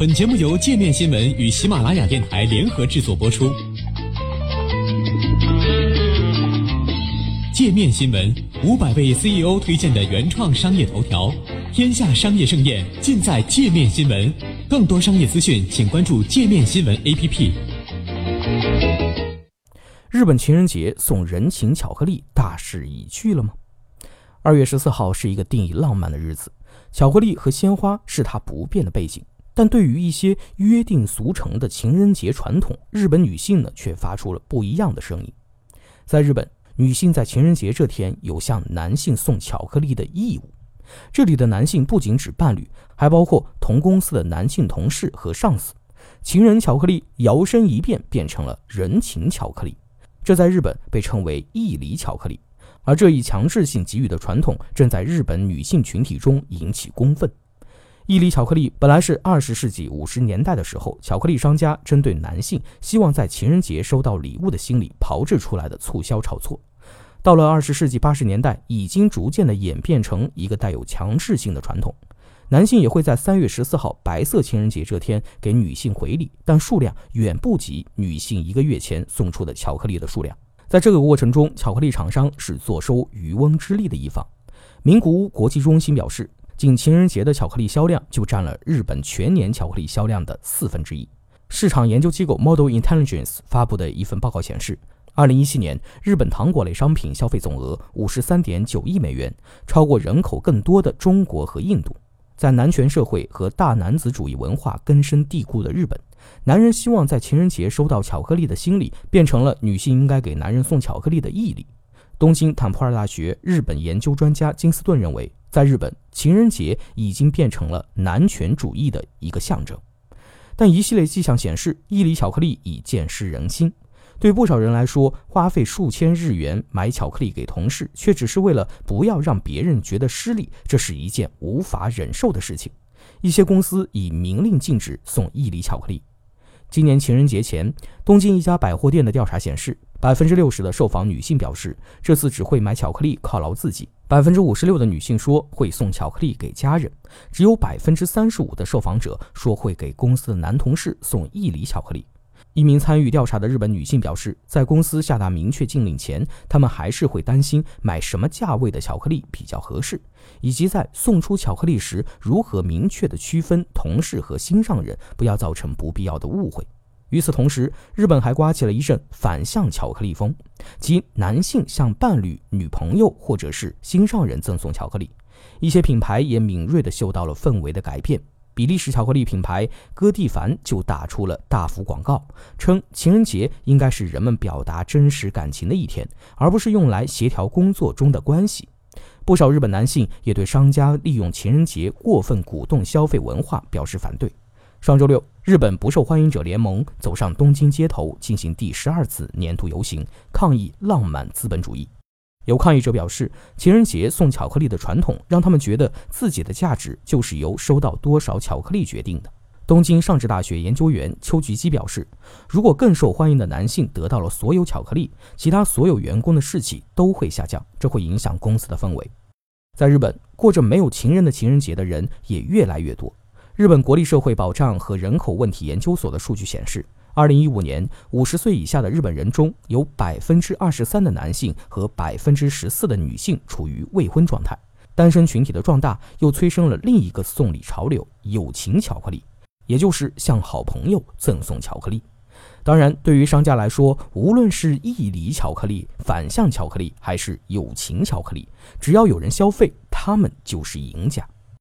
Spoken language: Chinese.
本节目由界面新闻与喜马拉雅电台联合制作播出。界面新闻五百位 CEO 推荐的原创商业头条，天下商业盛宴尽在界面新闻。更多商业资讯，请关注界面新闻 APP。日本情人节送人情巧克力大势已去了吗？二月十四号是一个定义浪漫的日子，巧克力和鲜花是它不变的背景。但对于一些约定俗成的情人节传统，日本女性呢却发出了不一样的声音。在日本。女性在情人节这天有向男性送巧克力的义务。这里的男性不仅指伴侣，还包括同公司的男性同事和上司。情人巧克力摇身一变变成了人情巧克力，这在日本被称为义理巧克力。而这一强制性给予的传统正在日本女性群体中引起公愤。伊犁巧克力本来是二十世纪五十年代的时候，巧克力商家针对男性希望在情人节收到礼物的心理炮制出来的促销炒作。到了二十世纪八十年代，已经逐渐的演变成一个带有强制性的传统。男性也会在三月十四号白色情人节这天给女性回礼，但数量远不及女性一个月前送出的巧克力的数量。在这个过程中，巧克力厂商是坐收渔翁之利的一方。名古屋国际中心表示。仅情人节的巧克力销量就占了日本全年巧克力销量的四分之一。市场研究机构 Model Intelligence 发布的一份报告显示，二零一七年日本糖果类商品消费总额五十三点九亿美元，超过人口更多的中国和印度。在男权社会和大男子主义文化根深蒂固的日本，男人希望在情人节收到巧克力的心理，变成了女性应该给男人送巧克力的毅力。东京坦普尔大学日本研究专家金斯顿认为。在日本，情人节已经变成了男权主义的一个象征，但一系列迹象显示，伊犁巧克力已渐失人心。对不少人来说，花费数千日元买巧克力给同事，却只是为了不要让别人觉得失礼，这是一件无法忍受的事情。一些公司已明令禁止送伊犁巧克力。今年情人节前，东京一家百货店的调查显示。百分之六十的受访女性表示，这次只会买巧克力犒劳自己。百分之五十六的女性说会送巧克力给家人，只有百分之三十五的受访者说会给公司的男同事送一厘巧克力。一名参与调查的日本女性表示，在公司下达明确禁令前，他们还是会担心买什么价位的巧克力比较合适，以及在送出巧克力时如何明确的区分同事和心上人，不要造成不必要的误会。与此同时，日本还刮起了一阵反向巧克力风，即男性向伴侣、女朋友或者是心上人赠送巧克力。一些品牌也敏锐地嗅到了氛围的改变。比利时巧克力品牌戈蒂凡就打出了大幅广告，称情人节应该是人们表达真实感情的一天，而不是用来协调工作中的关系。不少日本男性也对商家利用情人节过分鼓动消费文化表示反对。上周六，日本不受欢迎者联盟走上东京街头，进行第十二次年度游行，抗议浪漫资本主义。有抗议者表示，情人节送巧克力的传统让他们觉得自己的价值就是由收到多少巧克力决定的。东京上智大学研究员邱菊基表示，如果更受欢迎的男性得到了所有巧克力，其他所有员工的士气都会下降，这会影响公司的氛围。在日本，过着没有情人的情人节的人也越来越多。日本国立社会保障和人口问题研究所的数据显示，二零一五年，五十岁以下的日本人中有百分之二十三的男性和百分之十四的女性处于未婚状态。单身群体的壮大又催生了另一个送礼潮流——友情巧克力，也就是向好朋友赠送巧克力。当然，对于商家来说，无论是义理巧克力、反向巧克力，还是友情巧克力，只要有人消费，他们就是赢家。